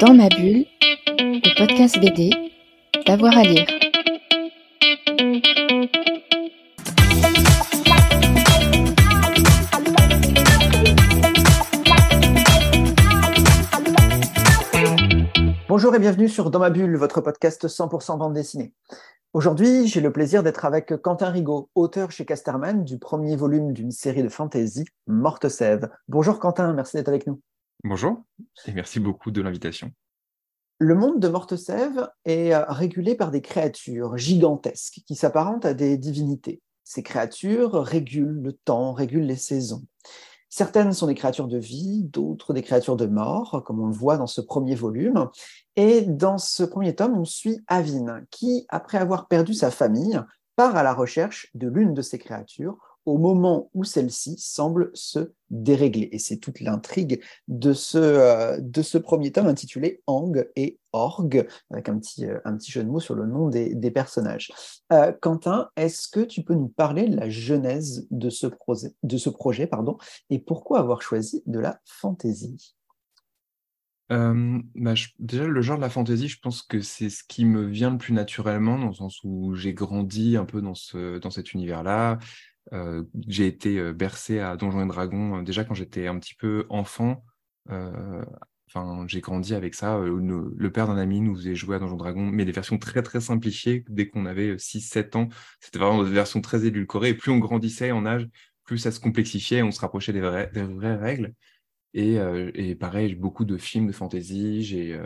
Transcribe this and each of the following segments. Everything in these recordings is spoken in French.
Dans ma bulle, le podcast BD, d'avoir à lire. Bonjour et bienvenue sur Dans ma bulle, votre podcast 100% bande dessinée. Aujourd'hui, j'ai le plaisir d'être avec Quentin Rigaud, auteur chez Casterman du premier volume d'une série de fantasy, Morte Sève. Bonjour Quentin, merci d'être avec nous. Bonjour et merci beaucoup de l'invitation. Le monde de Morte Sève est euh, régulé par des créatures gigantesques qui s'apparentent à des divinités. Ces créatures régulent le temps, régulent les saisons. Certaines sont des créatures de vie, d'autres des créatures de mort, comme on le voit dans ce premier volume. Et dans ce premier tome, on suit Avin, qui, après avoir perdu sa famille, part à la recherche de l'une de ces créatures au moment où celle-ci semble se dérégler. Et c'est toute l'intrigue de ce, euh, de ce premier tome intitulé Ang et Org, avec un petit, euh, un petit jeu de mots sur le nom des, personnages. Euh, Quentin, est-ce que tu peux nous parler de la genèse de ce, projet, de ce projet pardon, et pourquoi avoir choisi de la fantaisie? Bah, déjà, le genre de la fantaisie, je pense que c'est ce qui me vient le plus naturellement, dans le sens où j'ai grandi un peu dans, ce, dans cet univers-là. Euh, j'ai été euh, bercé à Donjons et Dragons euh, déjà quand j'étais un petit peu enfant. Enfin, j'ai grandi avec ça. Le, père d'un ami nous faisait jouer à Donjons et Dragons, mais des versions très très simplifiées dès qu'on avait 6-7 ans. C'était vraiment des versions très édulcorées. Et plus on grandissait en âge, plus ça se complexifiait, on se rapprochait des, vraies règles. Et, pareil, beaucoup de films de fantasy. J'ai,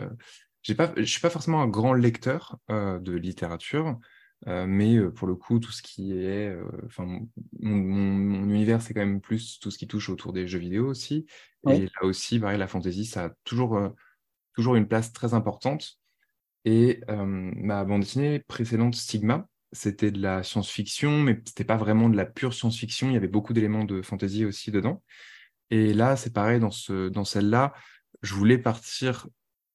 je suis pas forcément un grand lecteur de littérature, euh, mais euh, pour le coup, tout ce qui est, euh, enfin, mon, univers, c'est quand même plus tout ce qui touche autour des jeux vidéo aussi. Et là aussi, pareil, la fantasy, ça a toujours, toujours une place très importante. Et ma bande dessinée précédente, Stigma, c'était de la science-fiction, mais c'était pas vraiment de la pure science-fiction. Il y avait beaucoup d'éléments de fantasy aussi dedans. Et là, c'est pareil, dans, ce, dans celle-là, je voulais partir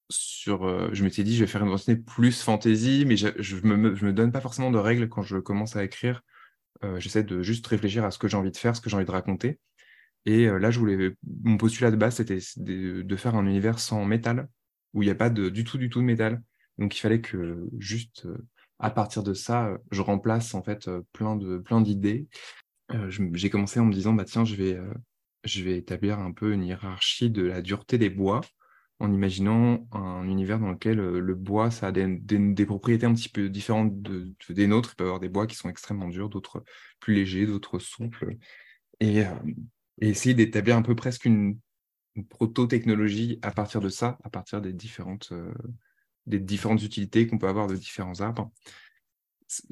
sur. Euh, je m'étais dit, je vais faire une bande plus fantasy, mais je, ne me, donne pas forcément de règles quand je commence à écrire. Euh, j'essaie de juste réfléchir à ce que j'ai envie de faire, ce que j'ai envie de raconter. Et euh, là, je voulais. Mon postulat de base, c'était de, faire un univers sans métal, où il n'y a pas de, du tout, du tout de métal. Donc, il fallait que juste à partir de ça, je remplace en fait plein de plein d'idées. j'ai commencé en me disant, bah tiens, je vais je vais établir un peu une hiérarchie de la dureté des bois en imaginant un univers dans lequel euh, le bois, ça a des, propriétés un petit peu différentes de, des nôtres. Il peut y avoir des bois qui sont extrêmement durs, d'autres plus légers, d'autres souples. Et, euh, essayer d'établir un peu presque une, proto-technologie à partir de ça, à partir des différentes, euh, des différentes utilités qu'on peut avoir de différents arbres.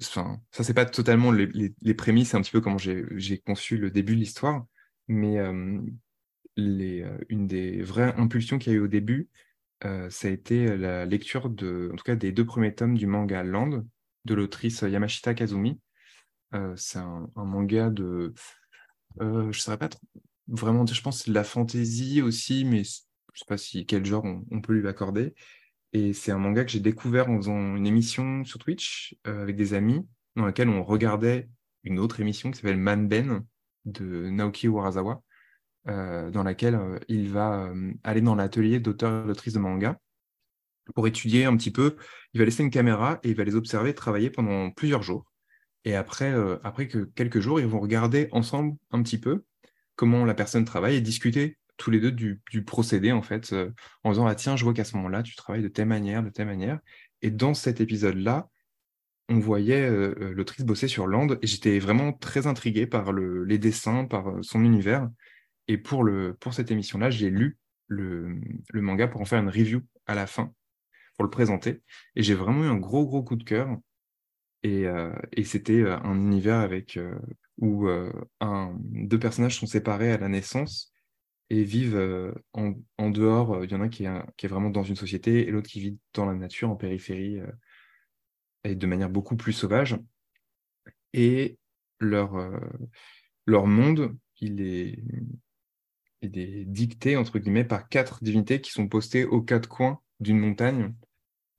Enfin, ça, c'est pas totalement les, prémices, c'est un petit peu comment j'ai conçu le début de l'histoire. Mais une des vraies impulsions qu'il y a eu au début, euh, ça a été la lecture de, en tout cas, des deux premiers tomes du manga Land de l'autrice Yamashita Kazumi. Euh, c'est un, manga de, je ne saurais pas trop, vraiment, je pense de la fantasy aussi, mais je ne sais pas si quel genre on, peut lui accorder. Et c'est un manga que j'ai découvert en faisant une émission sur Twitch avec des amis, dans laquelle on regardait une autre émission qui s'appelle Man Ben de Naoki Urasawa. Euh, dans laquelle euh, il va euh, aller dans l'atelier d'auteur et d'autrice de manga pour étudier un petit peu. Il va laisser une caméra et il va les observer travailler pendant plusieurs jours. Et après, après que quelques jours, ils vont regarder ensemble un petit peu comment la personne travaille et discuter tous les deux du, procédé, en fait, en disant, ah tiens, je vois qu'à ce moment-là, tu travailles de telle manière, de telle manière. Et dans cet épisode-là, on voyait l'autrice bosser sur Land et j'étais vraiment très intrigué par les dessins, par son univers. Et pour, le, pour cette émission-là, j'ai lu le, manga pour en faire une review à la fin, pour le présenter. Et j'ai vraiment eu un gros, gros coup de cœur. Et, euh, c'était euh, un univers avec, euh, où deux personnages sont séparés à la naissance et vivent en, dehors. Il y en a un qui est, qui est vraiment dans une société et l'autre qui vit dans la nature, en périphérie, et de manière beaucoup plus sauvage. Et leur, leur monde, il est, et des dictées, entre guillemets, par quatre divinités qui sont postées aux quatre coins d'une montagne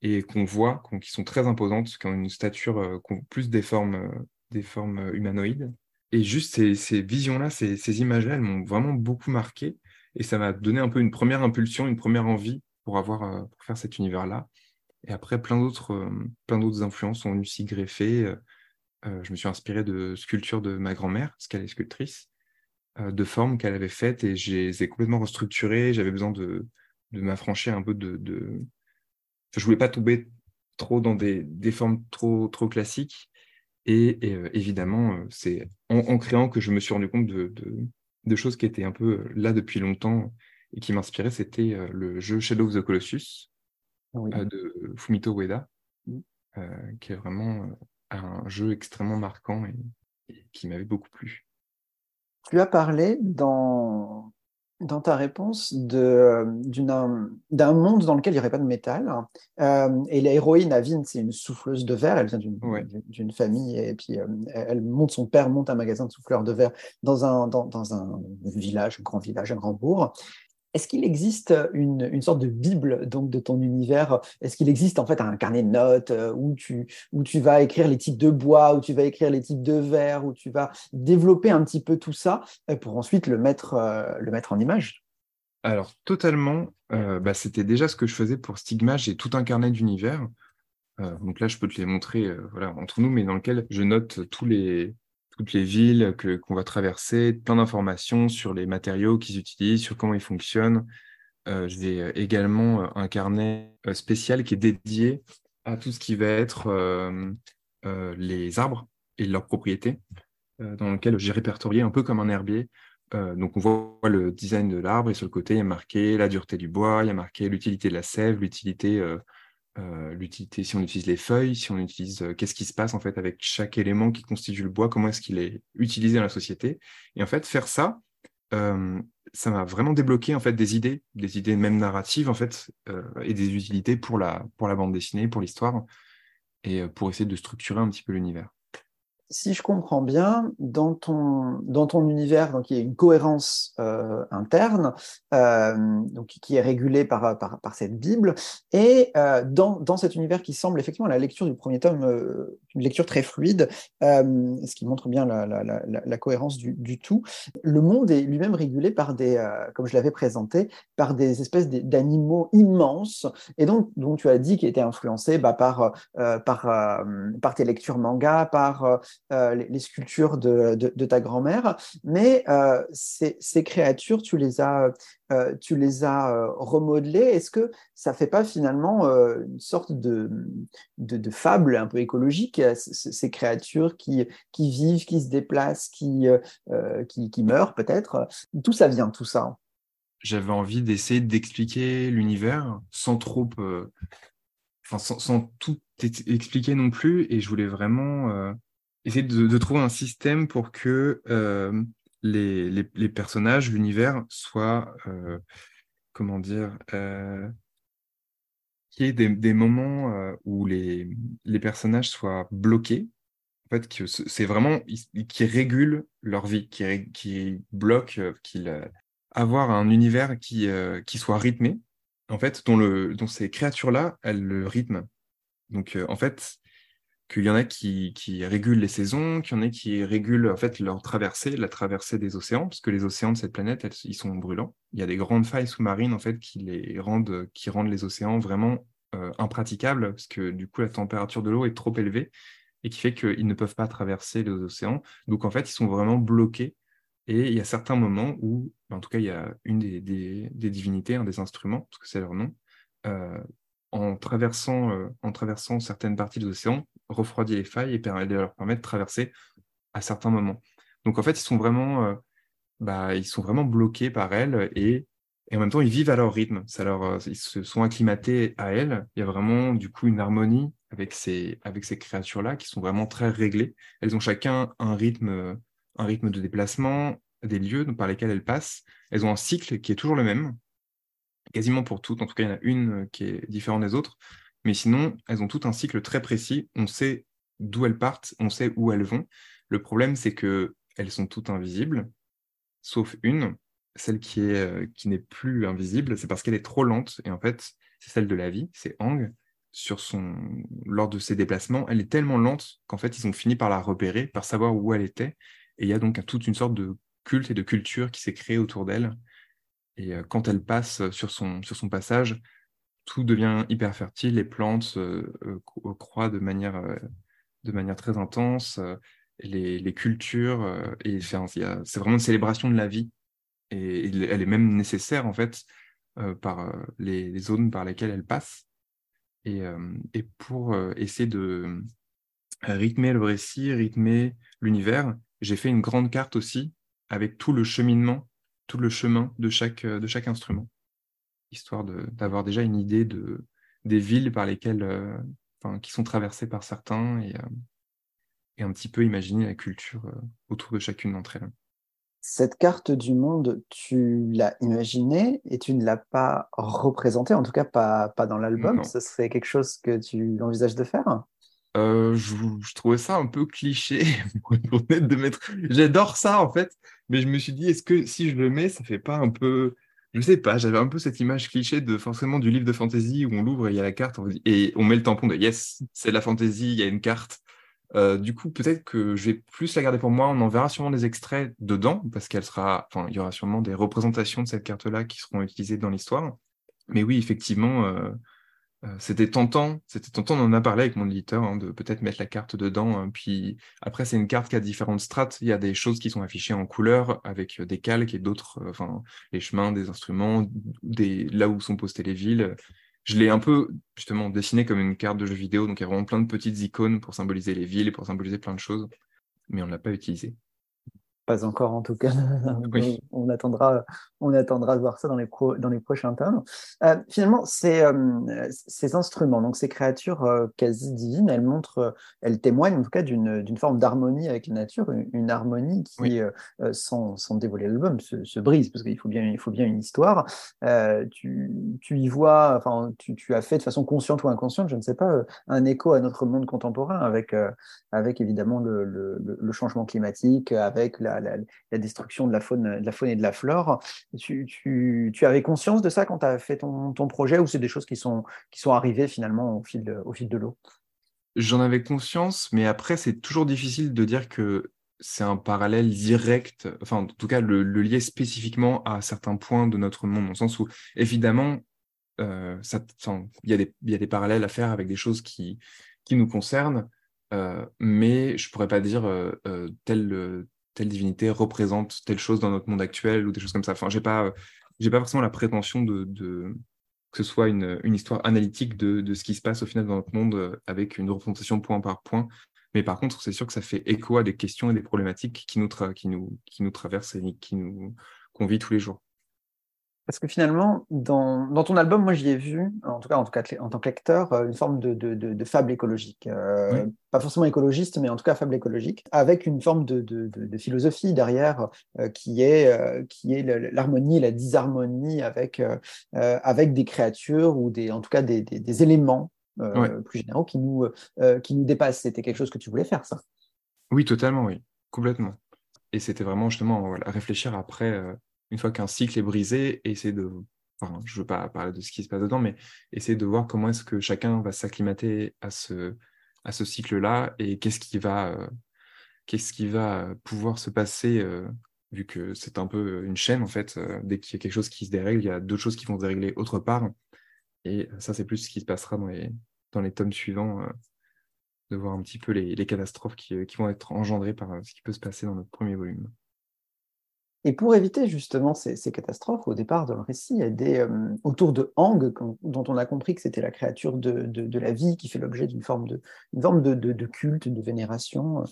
et qu'on voit, qui sont très imposantes, qui ont une stature, euh, plus des formes, euh, des formes euh, humanoïdes. Et juste ces, visions-là, ces, images-là, elles m'ont vraiment beaucoup marqué et ça m'a donné un peu une première impulsion, une première envie pour, avoir, pour faire cet univers-là. Et après, plein d'autres, plein d'autres influences sont venues s'y greffer. je me suis inspiré de sculptures de ma grand-mère, parce qu'elle est sculptrice, de formes qu'elle avait faites et je les ai complètement restructurées. J'avais besoin de, de m'affranchir un peu de, de... je voulais pas tomber trop dans des, des formes trop, trop classiques. Et, évidemment, c'est en, créant que je me suis rendu compte de, de, choses qui étaient un peu là depuis longtemps et qui m'inspiraient. C'était le jeu Shadow of the Colossus de Fumito Ueda, mmh. qui est vraiment un jeu extrêmement marquant et qui m'avait beaucoup plu. Tu as parlé dans, dans ta réponse euh, d'un monde dans lequel il n'y aurait pas de métal. Euh, et l'héroïne Avine, c'est une souffleuse de verre. Elle vient d'une famille et puis euh, elle monte, son père monte un magasin de souffleurs de verre dans un, dans, dans un village, un grand village, un grand bourg. Est-ce qu'il existe une, sorte de bible donc de ton univers? Est-ce qu'il existe en fait un carnet de notes euh, où tu, où tu vas écrire les types de bois, où tu vas écrire les types de verre, où tu vas développer un petit peu tout ça euh, pour ensuite le mettre, euh, le mettre en image? Alors totalement, bah, c'était déjà ce que je faisais pour Stigma. J'ai tout un carnet d'univers. donc là, je peux te les montrer voilà, entre nous, mais dans lequel je note tous les, toutes les villes que, qu'on va traverser, plein d'informations sur les matériaux qu'ils utilisent, sur comment ils fonctionnent. Euh, j'ai euh, également euh, un carnet spécial qui est dédié à tout ce qui va être les arbres et leurs propriétés, dans lequel j'ai répertorié un peu comme un herbier. donc on voit le design de l'arbre et sur le côté il y a marqué la dureté du bois, il y a marqué l'utilité de la sève, l'utilité euh, l'utilité, si on utilise les feuilles, si on utilise euh, qu'est-ce qui se passe en fait avec chaque élément qui constitue le bois, comment est-ce qu'il est utilisé dans la société. Et en fait, faire ça, euh, ça m'a vraiment débloqué en fait des idées, des idées même narratives en fait, et des utilités pour la, pour la bande dessinée, pour l'histoire, et pour essayer de structurer un petit peu l'univers si je comprends bien, dans ton, dans ton univers, donc il y a une cohérence euh, interne, euh, donc qui est régulée par, par, par cette Bible, et euh, dans, dans, cet univers qui semble effectivement à la lecture du premier tome une lecture très fluide, ce qui montre bien la, la, cohérence du, du, tout. Le monde est lui-même régulé par des, comme je l'avais présenté, par des espèces d'animaux immenses, et donc dont tu as dit qu'ils étaient influencés bah, par, par, par tes lectures manga, par euh, les, sculptures de, ta grand-mère, mais euh, ces, créatures, tu les as, euh, tu les as remodelées. Est-ce que ça fait pas finalement une sorte de, de, fable un peu écologique, ces créatures qui, qui vivent, qui se déplacent, qui, qui, meurent peut-être? D'où ça vient tout ça? J'avais envie d'essayer d'expliquer l'univers sans trop Enfin, sans, tout expliquer non plus. Et je voulais vraiment essayer de, trouver un système pour que euh, les, les, personnages, l'univers soient, euh, comment dire, euh, qu'il y ait des, des moments où les, les personnages soient bloqués. En fait, c'est vraiment qui régulent leur vie, qui, qui bloquent, qu'ils avoir un univers qui, qui soit rythmé. En fait, dont, le, dont ces créatures-là, elles le rythment. Donc, en fait, qu'il y en a qui, qui, régulent les saisons, qu'il y en a qui régulent en fait leur traversée, la traversée des océans, parce que les océans de cette planète, ils sont brûlants. Il y a des grandes failles sous-marines en fait qui les rendent, qui rendent les océans vraiment euh, impraticables, parce que du coup la température de l'eau est trop élevée et qui fait qu'ils ne peuvent pas traverser les océans. Donc en fait, ils sont vraiment bloqués. Et il y a certains moments où, en tout cas, il y a une des, des, des divinités, un des instruments, parce que c'est leur nom, euh, en traversant, euh, en traversant certaines parties de l'océan, refroidit les failles et leur permet de traverser à certains moments. Donc en fait, ils sont vraiment, euh, bah, ils sont vraiment bloqués par elles et, et, en même temps, ils vivent à leur rythme. Ça leur, euh, ils se sont acclimatés à elles. Il y a vraiment du coup une harmonie avec ces, avec ces créatures-là qui sont vraiment très réglées. Elles ont chacun un rythme, un rythme de déplacement, des lieux par lesquels elles passent. Elles ont un cycle qui est toujours le même, quasiment pour toutes. En tout cas, il y en a une qui est différente des autres. Mais sinon, elles ont tout un cycle très précis. On sait d'où elles partent, on sait où elles vont. Le problème, c'est que elles sont toutes invisibles, sauf une, celle qui est euh, qui n'est plus invisible, c'est parce qu'elle est trop lente. Et en fait, c'est celle de la vie, c'est Ang. Lors de ses déplacements, elle est tellement lente qu'en fait, ils ont fini par la repérer, par savoir où elle était. Et il y a donc toute une sorte de culte et de culture qui s'est créée autour d'elle. Et euh, quand elle passe sur son, sur son passage, tout devient hyper fertile, les plantes croient de manière, de manière très intense, les, les cultures, et c'est vraiment une célébration de la vie. Et, elle est même nécessaire, en fait, par les, les, zones par lesquelles elle passe. Et, et pour essayer de rythmer le récit, rythmer l'univers, j'ai fait une grande carte aussi avec tout le cheminement, tout le chemin de chaque, de chaque instrument, histoire d'avoir déjà une idée de, des villes par lesquelles, euh, enfin, qui sont traversées par certains et, euh, et, un petit peu imaginer la culture euh, autour de chacune d'entre elles. Cette carte du monde, tu l'as imaginée et tu ne l'as pas représentée, en tout cas pas, pas dans l'album. Ce serait quelque chose que tu envisages de faire? Euh, je, trouvais ça un peu cliché pour de mettre. J'adore ça en fait, mais je me suis dit est-ce que si je le mets, ça fait pas un peu. Je sais pas, j'avais un peu cette image cliché de forcément du livre de fantasy où on l'ouvre et il y a la carte et on met le tampon de yes, c'est la fantasy, il y a une carte. Euh, du coup, peut-être que je vais plus la garder pour moi. On en verra sûrement des extraits dedans parce qu'elle sera, enfin, il y aura sûrement des représentations de cette carte-là qui seront utilisées dans l'histoire. Mais oui, effectivement, euh, c'était tentant, c'était tentant, on en a parlé avec mon éditeur, hein, de peut-être mettre la carte dedans. Hein. puis après, c'est une carte qui a différentes strates. Il y a des choses qui sont affichées en couleur avec euh, des calques et d'autres, euh, enfin, les chemins, des instruments, des, là où sont postées les villes. Je l'ai un peu justement dessiné comme une carte de jeu vidéo, donc il y a vraiment plein de petites icônes pour symboliser les villes et pour symboliser plein de choses, mais on ne l'a pas utilisé. Pas encore en tout cas. on, attendra, on attendra de voir ça dans les, dans les prochains tomes. Euh, finalement, ces, euh, ces, instruments, donc ces créatures euh, quasi divines, elles montrent, elles témoignent en tout cas d'une forme d'harmonie avec la nature, une, harmonie qui, sans, sans, dévoiler l'album, se, se, brise parce qu'il faut bien, il faut bien une histoire. Tu, tu, y vois, enfin, tu, tu, as fait de façon consciente ou inconsciente, je ne sais pas, un écho à notre monde contemporain avec, avec évidemment le, le, le changement climatique, avec la la, destruction de la, faune, de la faune et de la flore. Tu, tu, avais conscience de ça quand tu as fait ton, ton projet ou c'est des choses qui sont, qui sont arrivées finalement au fil de, au fil de l'eau? J'en avais conscience, mais après, c'est toujours difficile de dire que c'est un parallèle direct, enfin, en tout cas, le, lier spécifiquement à certains points de notre monde, dans le sens où, évidemment, euh, il y, y, a des parallèles à faire avec des choses qui, qui nous concernent, euh, mais je pourrais pas dire euh tel, telle divinité représente telle chose dans notre monde actuel ou des choses comme ça. Enfin, j'ai pas, j'ai pas forcément la prétention de, que ce soit une, histoire analytique de, ce qui se passe au final dans notre monde euh, avec une représentation point par point. Mais par contre, c'est sûr que ça fait écho à des questions et des problématiques qui nous, qui nous, qui nous traversent et qui nous qu'on vit tous les jours. Parce que finalement, dans, dans, ton album, moi, j'y ai vu, en tout cas en, tout cas, en tant que lecteur, euh, une forme de, de, de, fable écologique. Euh, pas forcément écologiste, mais en tout cas fable écologique, avec une forme de, philosophie derrière euh, qui est, qui est l'harmonie et la disharmonie avec, avec des créatures ou des, en tout cas des, des, éléments plus généraux qui nous, qui nous dépassent. C'était quelque chose que tu voulais faire, ça? Oui, totalement, oui, complètement. Et c'était vraiment justement réfléchir après une fois qu'un cycle est brisé, essayer de, enfin, je ne veux pas parler de ce qui se passe dedans, mais essayer de voir comment est-ce que chacun va s'acclimater à ce, à ce cycle-là et qu'est-ce qui va, euh, qu'est-ce qui va pouvoir se passer, euh, vu que c'est un peu une chaîne en fait. Euh, dès qu'il y a quelque chose qui se dérègle, il y a d'autres choses qui vont se dérégler autre part. Et ça, c'est plus ce qui se passera dans les, dans les tomes suivants, de voir un petit peu les, les catastrophes qui, qui vont être engendrées par ce qui peut se passer dans notre premier volume. Et pour éviter justement ces, catastrophes, au départ dans le récit, euh, autour de Hang, dont on a compris que c'était la créature de, la vie qui fait l'objet d'une forme, de, culte, de vénération,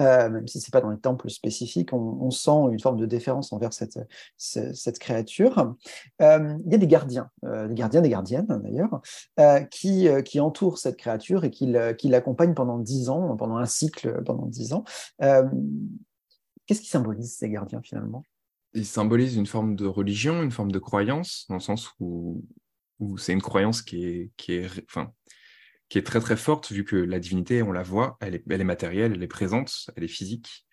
euh, même si ce n'est pas dans les temples spécifiques, on, sent une forme de déférence envers cette, créature. Euh, il y a des gardiens, des gardiens, des gardiennes d'ailleurs, qui, entourent cette créature et qui l'accompagnent pendant dix ans, pendant un cycle, pendant dix ans. Qu'est-ce qui symbolise ces gardiens finalement? Il symbolise une forme de religion, une forme de croyance, dans le sens où, c'est une croyance qui est, qui, est, enfin, qui est très très forte, vu que la divinité, on la voit, elle est, elle est matérielle, elle est présente, elle est physique.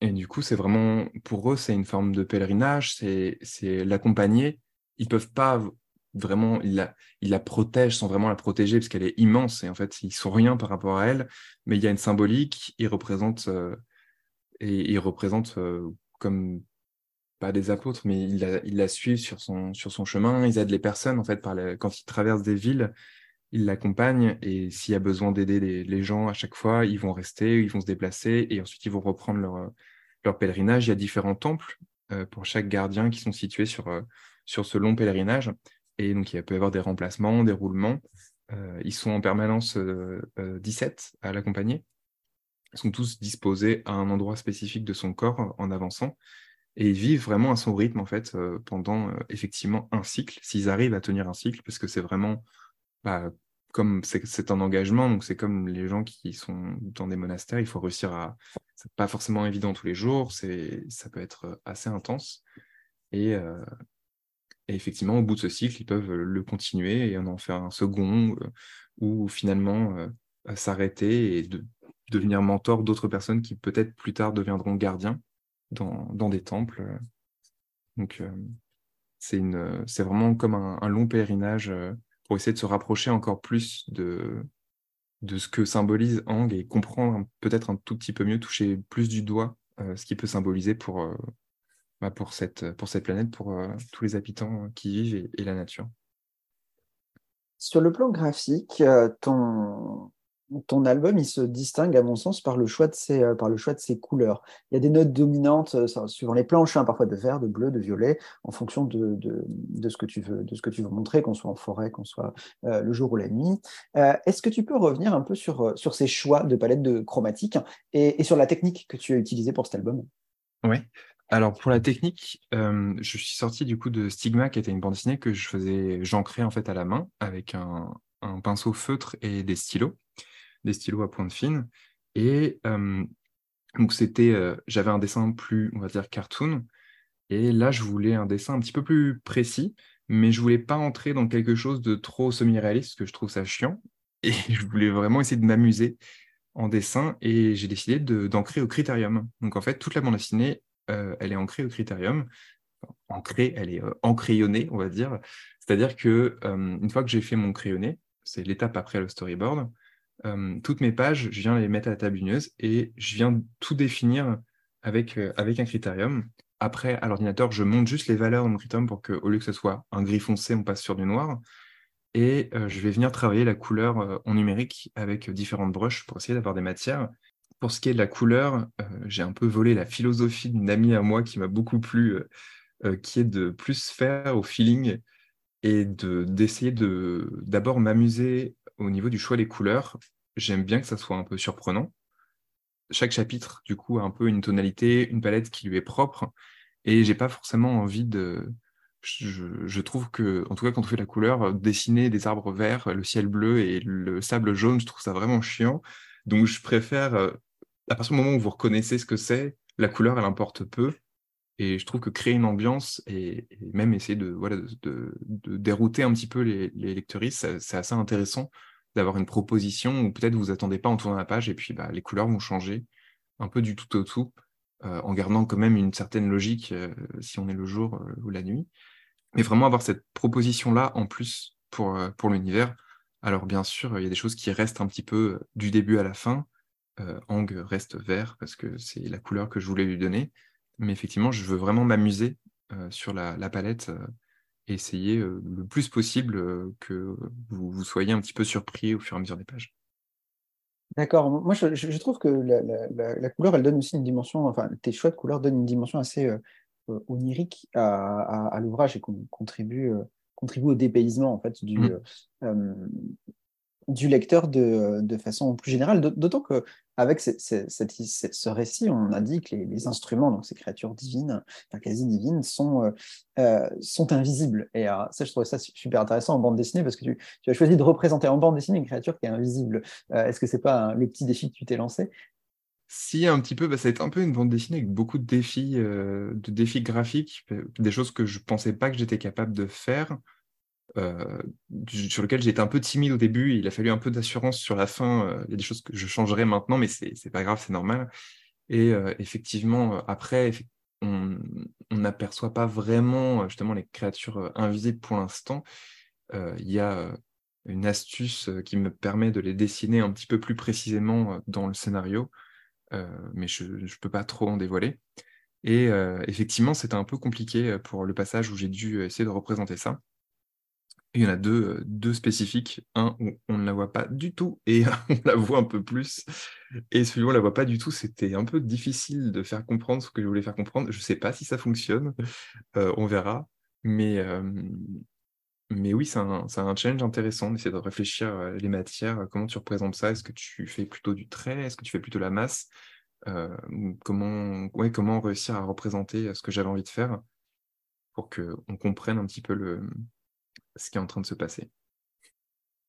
Et du coup, c'est vraiment, pour eux, c'est une forme de pèlerinage, c'est l'accompagner. Ils peuvent pas vraiment, ils la, ils la protègent sans vraiment la protéger, parce qu'elle est immense, et en fait, ils sont rien par rapport à elle, mais il y a une symbolique, ils représentent, euh, et ils représentent euh, comme pas des apôtres, mais ils la, la suivent sur son, sur son chemin. Ils aident les personnes, en fait, par quand ils traversent des villes, ils l'accompagnent. Et s'il y a besoin d'aider les, les, gens à chaque fois, ils vont rester, ils vont se déplacer et ensuite ils vont reprendre leur, leur pèlerinage. Il y a différents temples euh, pour chaque gardien qui sont situés sur, euh, sur ce long pèlerinage. Et donc, il peut y avoir des remplacements, des roulements. Euh, ils sont en permanence 17 à l'accompagner. Ils sont tous disposés à un endroit spécifique de son corps en avançant et ils vivent vraiment à son rythme en fait pendant effectivement un cycle, s'ils arrivent à tenir un cycle, parce que c'est vraiment bah, comme c'est un engagement, donc c'est comme les gens qui sont dans des monastères, il faut réussir à. C'est pas forcément évident tous les jours, c'est ça peut être assez intense. Et, et, effectivement, au bout de ce cycle, ils peuvent le continuer et en faire un second, ou finalement s'arrêter et de, devenir mentor d'autres personnes qui peut-être plus tard deviendront gardiens dans, des temples. Donc, c'est vraiment comme un, long pèlerinage pour essayer de se rapprocher encore plus de, de ce que symbolise Ang et comprendre peut-être un tout petit peu mieux, toucher plus du doigt euh, ce qui peut symboliser pour, euh, bah, pour, cette, pour cette planète, pour euh, tous les habitants qui y vivent et, la nature. Sur le plan graphique, ton, ton album, il se distingue, à mon sens, par le choix de ses, euh, par le choix de ses couleurs. Il y a des notes dominantes euh, suivant les planches, hein, parfois de vert, de bleu, de violet, en fonction de, de, ce, que tu veux, de ce que tu veux montrer, qu'on soit en forêt, qu'on soit euh, le jour ou la nuit. Est-ce que tu peux revenir un peu sur, sur ces choix de palette de chromatique et, sur la technique que tu as utilisée pour cet album? Oui. Alors pour la technique, je suis sorti du coup de Stigma, qui était une bande dessinée que je faisais, j'ancrais en fait à la main avec un, un pinceau feutre et des stylos des stylos à pointe fine. Et donc c'était, j'avais un dessin plus, on va dire, cartoon. Et là, je voulais un dessin un petit peu plus précis, mais je voulais pas entrer dans quelque chose de trop semi-réaliste, parce que je trouve ça chiant. Et je voulais vraiment essayer de m'amuser en dessin, et j'ai décidé d'ancrer au critérium. Donc en fait, toute la bande dessinée, elle est ancrée au critérium. ancrée, elle est encrayonnée, on va dire. C'est-à-dire que une fois que j'ai fait mon crayonné, c'est l'étape après le storyboard, euh, toutes mes pages, je viens les mettre à la tablineuse et je viens tout définir avec, euh, avec un critérium. Après, à l'ordinateur, je monte juste les valeurs de mon critérium pour qu'au lieu que ce soit un gris foncé, on passe sur du noir. Et euh, je vais venir travailler la couleur en numérique avec différentes brushes pour essayer d'avoir des matières. Pour ce qui est de la couleur, j'ai un peu volé la philosophie d'une amie à moi qui m'a beaucoup plu, qui est de plus faire au feeling et d'essayer de d'abord m'amuser au niveau du choix des couleurs, j'aime bien que ça soit un peu surprenant. Chaque chapitre, du coup, a un peu une tonalité, une palette qui lui est propre. Et j'ai pas forcément envie de. Je, trouve que, en tout cas, quand on fait la couleur, dessiner des arbres verts, le ciel bleu et le sable jaune, je trouve ça vraiment chiant. Donc, je préfère, euh, à partir du moment où vous reconnaissez ce que c'est, la couleur, elle importe peu. Et je trouve que créer une ambiance et, même essayer de, dérouter un petit peu les, les c'est assez intéressant d'avoir une proposition où peut-être vous vous attendez pas en tournant la page et puis bah, les couleurs vont changer un peu du tout au tout, euh, en gardant quand même une certaine logique euh, si on est le jour euh, ou la nuit. Mais vraiment avoir cette proposition-là en plus pour, pour l'univers. Alors bien sûr, il y a des choses qui restent un petit peu du début à la fin. Ang reste vert parce que c'est la couleur que je voulais lui donner. Mais effectivement, je veux vraiment m'amuser sur la, la palette essayer le plus possible que vous, vous, soyez un petit peu surpris au fur et à mesure des pages. D'accord. Moi, je, trouve que la, couleur, elle donne aussi une dimension, enfin, tes choix de couleur donnent une dimension assez onirique à, l'ouvrage et qu'on contribue, contribue au dépaysement en fait, du, mmh du lecteur de, de, façon plus générale, d'autant qu'avec ce récit, on a dit que les, instruments, donc ces créatures divines, enfin quasi divines, sont, euh, euh, sont invisibles. Et euh, ça, je trouvais ça super intéressant en bande dessinée, parce que tu, as choisi de représenter en bande dessinée une créature qui est invisible. Est-ce que c'est pas le petit défi que tu t'es lancé? Si, un petit peu, bah, ça a été un peu une bande dessinée avec beaucoup de défis, de défis graphiques, des choses que je pensais pas que j'étais capable de faire. Euh, sur lequel j'étais un peu timide au début. Il a fallu un peu d'assurance sur la fin. Euh, il y a des choses que je changerais maintenant, mais c'est pas grave, c'est normal. Et euh, effectivement, après, on n'aperçoit pas vraiment justement les créatures invisibles pour l'instant. Il y a une astuce qui me permet de les dessiner un petit peu plus précisément dans le scénario, mais je ne peux pas trop en dévoiler. Et effectivement, c'était un peu compliqué pour le passage où j'ai dû essayer de représenter ça. Il y en a deux, deux spécifiques. Un où on ne la voit pas du tout et on la voit un peu plus. Et celui où on ne la voit pas du tout, c'était un peu difficile de faire comprendre ce que je voulais faire comprendre. Je ne sais pas si ça fonctionne. on verra. Mais, mais oui, c'est un, un, challenge intéressant d'essayer de réfléchir les matières. Comment tu représentes ça? Est-ce que tu fais plutôt du trait? Est-ce que tu fais plutôt la masse? Euh, comment, comment réussir à représenter ce que j'avais envie de faire pour qu'on comprenne un petit peu le, ce qui est en train de se passer.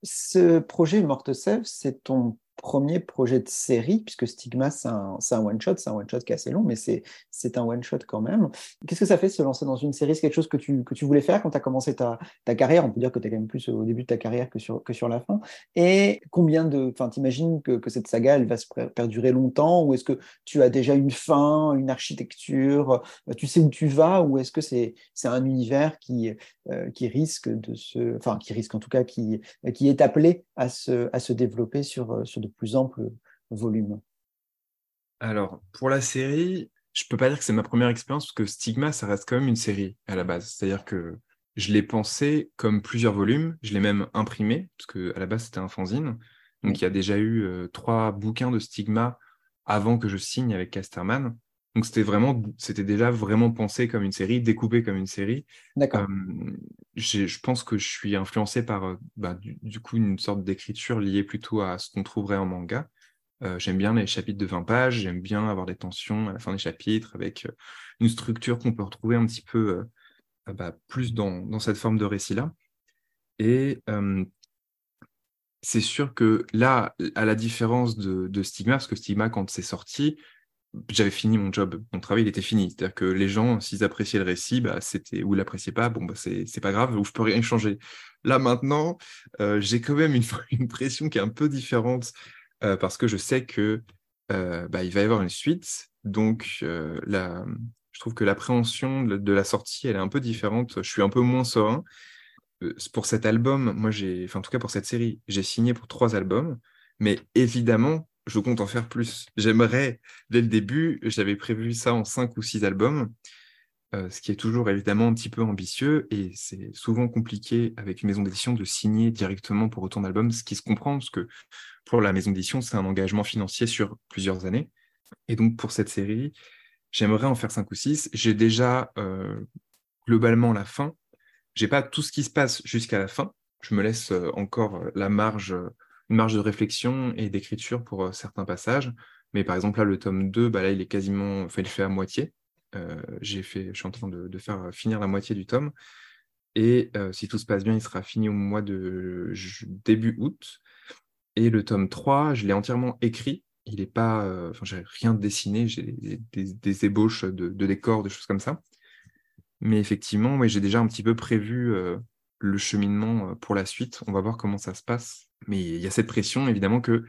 Ce projet Morte c'est ton premier projet de série, puisque Stigma, c'est un, one-shot, c'est un one-shot qui est assez long, mais c'est un one-shot quand même. Qu'est-ce que ça fait se lancer dans une série? C'est quelque chose que tu, que tu voulais faire quand tu as commencé ta, ta, carrière? On peut dire que tu es quand même plus au début de ta carrière que sur, que sur la fin. Et combien de. Enfin, t'imagines que, que cette saga, elle va se perdurer longtemps? Ou est-ce que tu as déjà une fin, une architecture? Tu sais où tu vas? Ou est-ce que c'est un univers qui, euh, qui risque de se. Enfin, qui risque en tout cas, qui, qui est appelé à se, à se développer sur, sur de plus ample volume Alors, pour la série, je peux pas dire que c'est ma première expérience parce que Stigma, ça reste quand même une série à la base. C'est-à-dire que je l'ai pensé comme plusieurs volumes, je l'ai même imprimé, parce que à la base c'était un fanzine. Donc il y a déjà eu euh, trois bouquins de Stigma avant que je signe avec Casterman. Donc c'était vraiment, c'était déjà vraiment pensé comme une série, découpé comme une série. D'accord. Euh, je pense que je suis influencé par euh, bah, du, coup une sorte d'écriture liée plutôt à ce qu'on trouverait en manga. Euh, j'aime bien les chapitres de 20 pages, j'aime bien avoir des tensions à la fin des chapitres avec une structure qu'on peut retrouver un petit peu bah, plus dans, dans, cette forme de récit-là. Et c'est sûr que là, à la différence de, de Stigma, parce que Stigma, quand c'est sorti, j'avais fini mon job, mon travail il était fini. C'est-à-dire que les gens, s'ils appréciaient le récit, bah, c'était ou l'appréciaient pas, bon bah c'est pas grave, ou je peux rien changer. Là maintenant, euh, j'ai quand même une, pression qui est un peu différente euh, parce que je sais que euh, bah, il va y avoir une suite, donc je trouve que l'appréhension de, la sortie elle est un peu différente. Je suis un peu moins serein. Pour cet album, moi enfin en tout cas pour cette série, j'ai signé pour trois albums, mais évidemment je compte en faire plus. J'aimerais, dès le début, j'avais prévu ça en cinq ou six albums, euh, ce qui est toujours évidemment un petit peu ambitieux et c'est souvent compliqué avec une maison d'édition de signer directement pour autant d'albums, ce qui se comprend parce que pour la maison d'édition, c'est un engagement financier sur plusieurs années. Et donc pour cette série, j'aimerais en faire cinq ou six. J'ai déjà euh, globalement la fin. J'ai pas tout ce qui se passe jusqu'à la fin. Je me laisse euh, encore la marge marge de réflexion et d'écriture pour euh, certains passages. Mais par exemple, là, le tome 2, bah là, il est quasiment, enfin, il fait à moitié. Euh, j'ai fait, je suis en train de, faire finir la moitié du tome. Et euh, si tout se passe bien, il sera fini au mois de début août. Et le tome 3, je l'ai entièrement écrit. Il n'est pas, enfin, j'ai rien dessiné, j'ai des, ébauches de, décors, des choses comme ça. Mais effectivement, j'ai déjà un petit peu prévu le cheminement pour la suite. On va voir comment ça se passe. Mais il y a cette pression, évidemment, que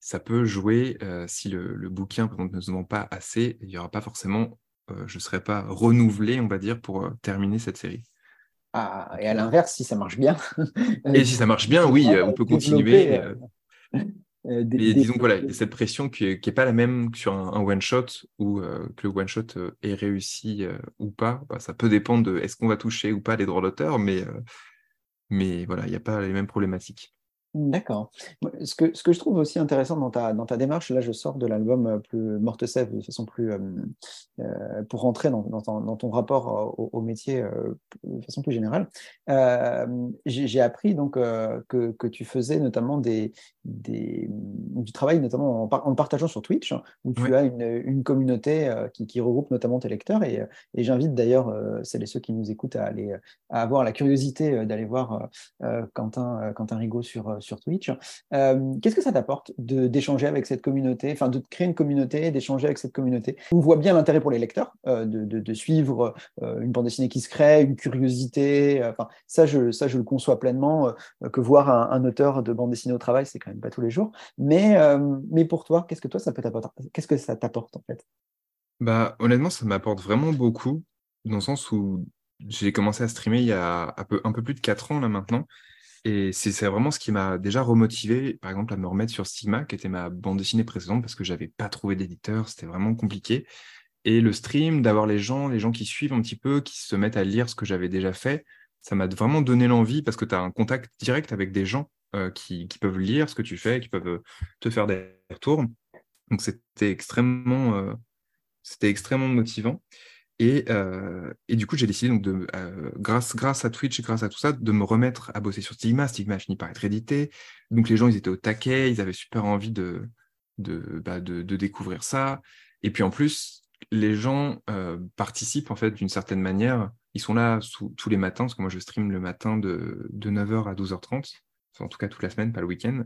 ça peut jouer si le, bouquin ne se vend pas assez. Il n'y aura pas forcément, je ne serai pas renouvelé, on va dire, pour terminer cette série. Ah, et à l'inverse, si ça marche bien. et si ça marche bien, oui, on peut continuer. mais disons voilà, il y a cette pression qui n'est pas la même que sur un, one-shot, ou que le one-shot est réussi ou pas. Bah, ça peut dépendre de est-ce qu'on va toucher ou pas les droits d'auteur, mais, mais voilà, il n'y a pas les mêmes problématiques. D'accord. Ce que, ce que je trouve aussi intéressant dans ta, dans ta démarche, là je sors de l'album euh, plus Morte Sève de façon plus. Euh, euh, pour rentrer dans, dans, ton, dans, ton, rapport au, métier de façon plus générale, j'ai appris donc que, que, tu faisais notamment des, des, du travail notamment en, en partageant sur Twitch, où tu as une, une communauté qui, qui, regroupe notamment tes lecteurs. Et, et j'invite d'ailleurs celles et ceux qui nous écoutent à, aller, à avoir la curiosité d'aller voir Quentin, Quentin Rigaud sur sur Twitch. Euh, qu'est-ce que ça t'apporte d'échanger avec cette communauté, enfin de créer une communauté, d'échanger avec cette communauté? On voit bien l'intérêt pour les lecteurs euh, de, suivre euh, une bande dessinée qui se crée, une curiosité. Ça, je, ça, je le conçois pleinement. que voir un, auteur de bande dessinée au travail, c'est quand même pas tous les jours. Mais, mais pour toi, qu'est-ce que toi ça peut t'apporter? Qu'est-ce que ça t'apporte en fait? Bah, honnêtement, ça m'apporte vraiment beaucoup, dans le sens où j'ai commencé à streamer il y a un peu, un peu plus de 4 ans là maintenant. Et c'est vraiment ce qui m'a déjà remotivé, par exemple, à me remettre sur Stigma, qui était ma bande dessinée précédente, parce que j'avais pas trouvé d'éditeur, c'était vraiment compliqué. Et le stream, d'avoir les gens, les gens qui suivent un petit peu, qui se mettent à lire ce que j'avais déjà fait, ça m'a vraiment donné l'envie parce que tu as un contact direct avec des gens euh, qui, peuvent lire ce que tu fais, qui peuvent euh, te faire des retours. Donc c'était extrêmement, euh, c'était extrêmement motivant. Et, et, du coup, j'ai décidé, donc de, grâce, à Twitch grâce à tout ça, de me remettre à bosser sur Stigma. Stigma a fini par être édité. Donc les gens, ils étaient au taquet, ils avaient super envie de, bah, découvrir ça. Et puis en plus, les gens participent en fait d'une certaine manière. Ils sont là tous les matins, parce que moi je stream le matin de 9h à 12h30 en tout cas toute la semaine, pas le week-end.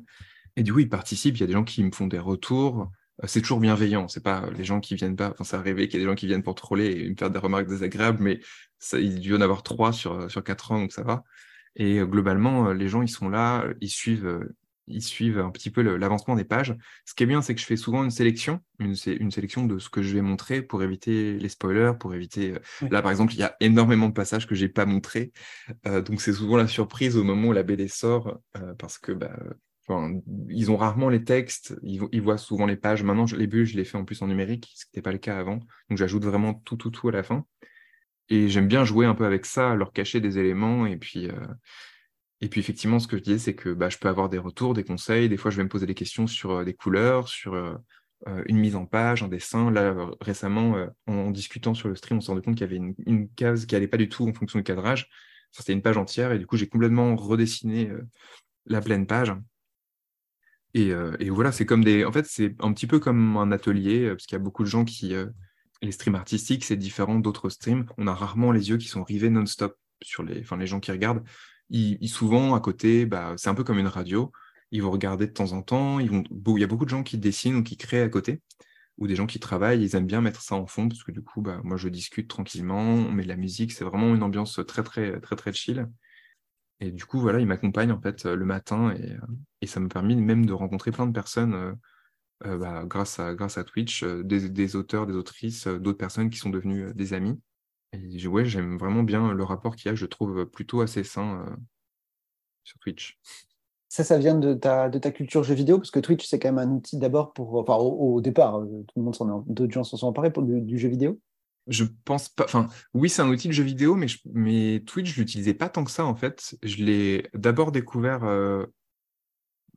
Et du coup, ils participent, il y a des gens qui me font des retours. Euh, c'est toujours bienveillant, c'est pas les gens qui viennent pas, enfin, ça arrivé qu'il y ait des gens qui viennent pour troller et me faire des remarques désagréables, mais ça, il y en avoir trois sur, sur quatre ans, donc ça va. Et euh, globalement, euh, les gens, ils sont là, ils suivent, ils suivent un petit peu l'avancement des pages. Ce qui est bien, c'est que je fais souvent une sélection, une, une, sélection de ce que je vais montrer pour éviter les spoilers, pour éviter. Là, par exemple, il y a énormément de passages que j'ai pas montrés, euh, donc c'est souvent la surprise au moment où la BD sort, euh, parce que bah, ils ont rarement les textes, ils, voient souvent les pages. Maintenant, les bulles, je les fais en plus en numérique, ce qui n'était pas le cas avant. Donc j'ajoute vraiment tout, tout, tout à la fin. Et j'aime bien jouer un peu avec ça, leur cacher des éléments et puis. Euh, et puis effectivement, ce que je disais, c'est que bah, je peux avoir des retours, des conseils. Des fois, je vais me poser des questions sur euh, des couleurs, sur euh, une mise en page, un dessin. Là, récemment, en, discutant sur le stream, on s'est rendu compte qu'il y avait une, case qui n'allait pas du tout en fonction du cadrage. C'était une page entière et du coup, j'ai complètement redessiné la pleine page. Et, et voilà, c'est comme des. En fait, c'est un petit peu comme un atelier, parce qu'il y a beaucoup de gens qui. les streams artistiques, c'est différent d'autres streams. On a rarement les yeux qui sont rivés non-stop sur les, enfin, les gens qui regardent ils, souvent à côté, bah, c'est un peu comme une radio. Ils vont regarder de temps en temps. Ils vont, il y a beaucoup de gens qui dessinent ou qui créent à côté, ou des gens qui travaillent. Ils aiment bien mettre ça en fond parce que du coup, bah, moi, je discute tranquillement. On met de la musique. C'est vraiment une ambiance très, très, très, très chill. Et du coup, voilà, ils m'accompagnent en fait le matin et, euh, ça me permet même de rencontrer plein de personnes euh, euh, bah, grâce, à, Twitch, des, auteurs, des autrices, d'autres personnes qui sont devenues des amis. Et ouais, j'aime vraiment bien le rapport qu'il y a, je trouve plutôt assez sain euh, sur Twitch. Ça, ça vient de ta, culture jeu vidéo, parce que Twitch, c'est quand même un outil d'abord pour. Enfin, au, départ, euh, tout le monde s'en d'autres gens s'en sont emparés pour du, jeu vidéo. Je pense pas. Enfin, oui, c'est un outil de jeu vidéo, mais, Twitch, je l'utilisais pas tant que ça, en fait. Je l'ai d'abord découvert euh,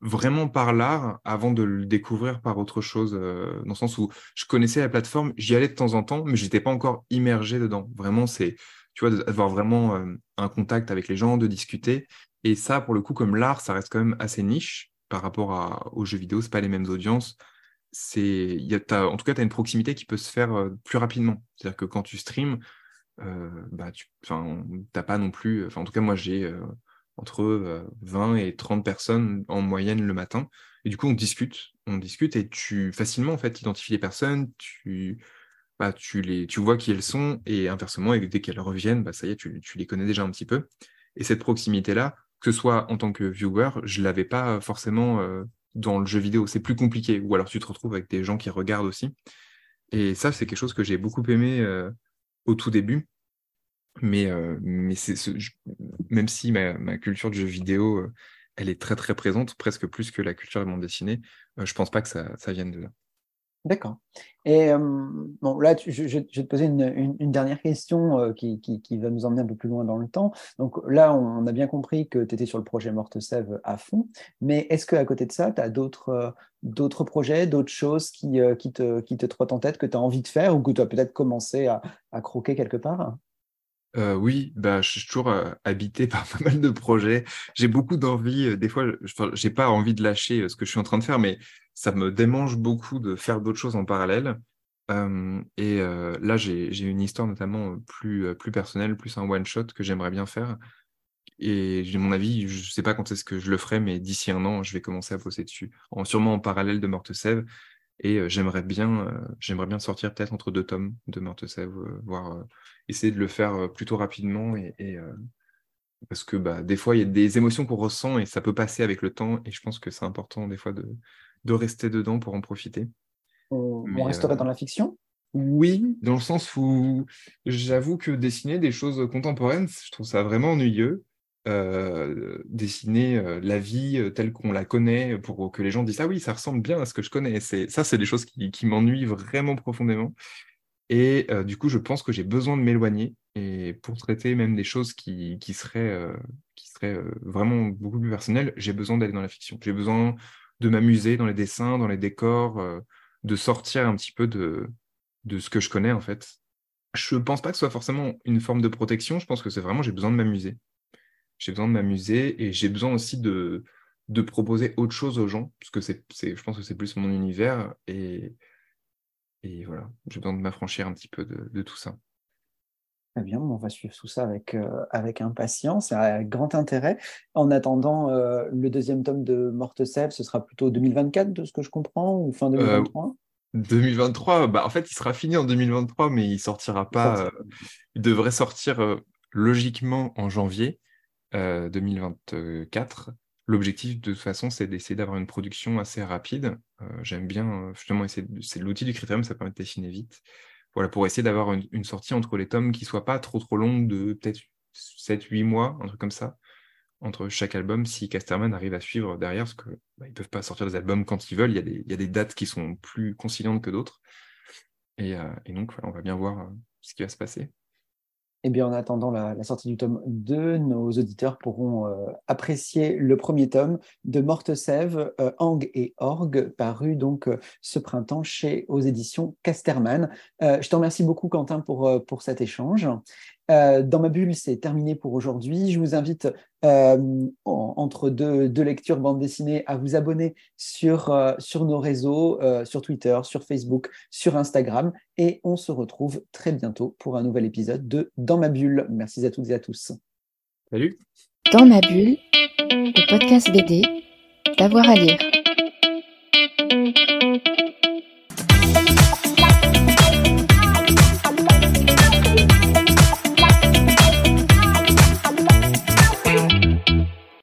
vraiment par l'art avant de le découvrir par autre chose, euh, dans le sens où je connaissais la plateforme, j'y allais de temps en temps, mais je n'étais pas encore immergé dedans. Vraiment, c'est, tu vois, d'avoir vraiment euh, un contact avec les gens, de discuter. Et ça, pour le coup, comme l'art, ça reste quand même assez niche par rapport aux jeux vidéo, c'est pas les mêmes audiences. C'est, en tout cas, tu as une proximité qui peut se faire euh, plus rapidement. C'est-à-dire que quand tu streams, bah, tu n'as pas non plus, en tout cas, moi, j'ai entre 20 euh, et 30 personnes en moyenne le matin. Et du coup, on discute, on discute et tu facilement en fait identifies les personnes, tu, bah, tu, les, tu vois qui elles sont et inversement, et dès qu'elles reviennent, bah, ça y est, tu, tu, les connais déjà un petit peu. Et cette proximité-là, que ce soit en tant que viewer, je l'avais pas forcément euh, dans le jeu vidéo. C'est plus compliqué. Ou alors tu te retrouves avec des gens qui regardent aussi. Et ça, c'est quelque chose que j'ai beaucoup aimé euh, au tout début. Mais, euh, même si ma, culture de jeu vidéo, euh, elle est très très présente, presque plus que la culture de bande dessinée, je pense pas que ça, ça vienne de là. D'accord. Et bon, là, je, vais te poser une, dernière question qui, qui, qui, va nous emmener un peu plus loin dans le temps. Donc là, on, a bien compris que tu étais sur le projet Morte Sève à fond, mais est-ce qu'à côté de ça, tu as d'autres d'autres projets, d'autres choses qui, qui, te, qui te trottent en tête, que tu as envie de faire ou que tu as peut-être commencé à, à croquer quelque part? Oui, bah, je suis toujours habité par pas mal de projets. J'ai beaucoup d'envie. Des fois, je n'ai pas envie de lâcher ce que je suis en train de faire, mais ça me démange beaucoup de faire d'autres choses en parallèle. et là, j'ai une histoire notamment plus, plus personnelle, plus un one-shot que j'aimerais bien faire. Et j'ai mon avis, je ne sais pas quand est-ce que je le ferai, mais d'ici un an, je vais commencer à bosser dessus. En, sûrement en parallèle de Morte Sève. Et j'aimerais bien, j'aimerais bien sortir peut-être entre deux tomes de Sève, voire essayer de le faire plutôt rapidement. Et, parce que bah, des fois, il y a des émotions qu'on ressent et ça peut passer avec le temps. Et je pense que c'est important des fois de, de rester dedans pour en profiter. On, resterait dans la fiction? Oui, dans le sens où j'avoue que dessiner des choses contemporaines, je trouve ça vraiment ennuyeux. Euh, dessiner euh, la vie euh, telle qu'on la connaît pour que les gens disent ah oui ça ressemble bien à ce que je connais c'est ça c'est des choses qui, m'ennuient vraiment profondément Et du coup, je pense que j'ai besoin de m'éloigner et pour traiter même des choses qui, qui seraient, qui seraient vraiment beaucoup plus personnelles, j'ai besoin d'aller dans la fiction. J'ai besoin de m'amuser dans les dessins, dans les décors, de sortir un petit peu de, de ce que je connais en fait. Je pense pas que ce soit forcément une forme de protection, je pense que c'est vraiment j'ai besoin de m'amuser. J'ai besoin de m'amuser et j'ai besoin aussi de, de proposer autre chose aux gens, parce que c'est, je pense que c'est plus mon univers, et, et voilà, j'ai besoin de m'affranchir un petit peu de, tout ça. Très bien, on va suivre tout ça avec, euh, avec impatience et avec grand intérêt. En attendant, euh, le deuxième tome de Morte Sève, ce sera plutôt 2024, de ce que je comprends, ou fin 2023 2023, bah, en fait, il sera fini en 2023, mais il sortira pas. Euh, il devrait sortir logiquement en janvier 2024. L'objectif, de toute façon, c'est d'essayer d'avoir une production assez rapide. Euh, j'aime bien, euh, justement, c'est l'outil du critérium, ça permet de dessiner vite. Voilà, pour essayer d'avoir une, sortie entre les tomes qui soit pas trop trop longue de peut-être 7-8 mois, un truc comme ça, entre chaque album, si Casterman arrive à suivre derrière, parce qu'ils bah, ne peuvent pas sortir des albums quand ils veulent, il y a des, dates qui sont plus conciliantes que d'autres. Et, euh, donc, voilà, on va bien voir ce qui va se passer. Eh bien, en attendant la, sortie du tome 2, nos auditeurs pourront euh, apprécier le premier tome de Morte Sève, euh, et Orgue, paru donc euh, ce printemps chez aux éditions Casterman. je te remercie beaucoup, Quentin, pour, pour cet échange. Euh, dans ma bulle, c'est terminé pour aujourd'hui. Je vous invite, euh, entre deux, lectures bande dessinée, à vous abonner sur, euh, sur nos réseaux, sur Twitter, sur Facebook, sur Instagram. Et on se retrouve très bientôt pour un nouvel épisode de Dans ma bulle. Merci à toutes et à tous. Salut. Dans ma bulle, le podcast BD, d'avoir à lire.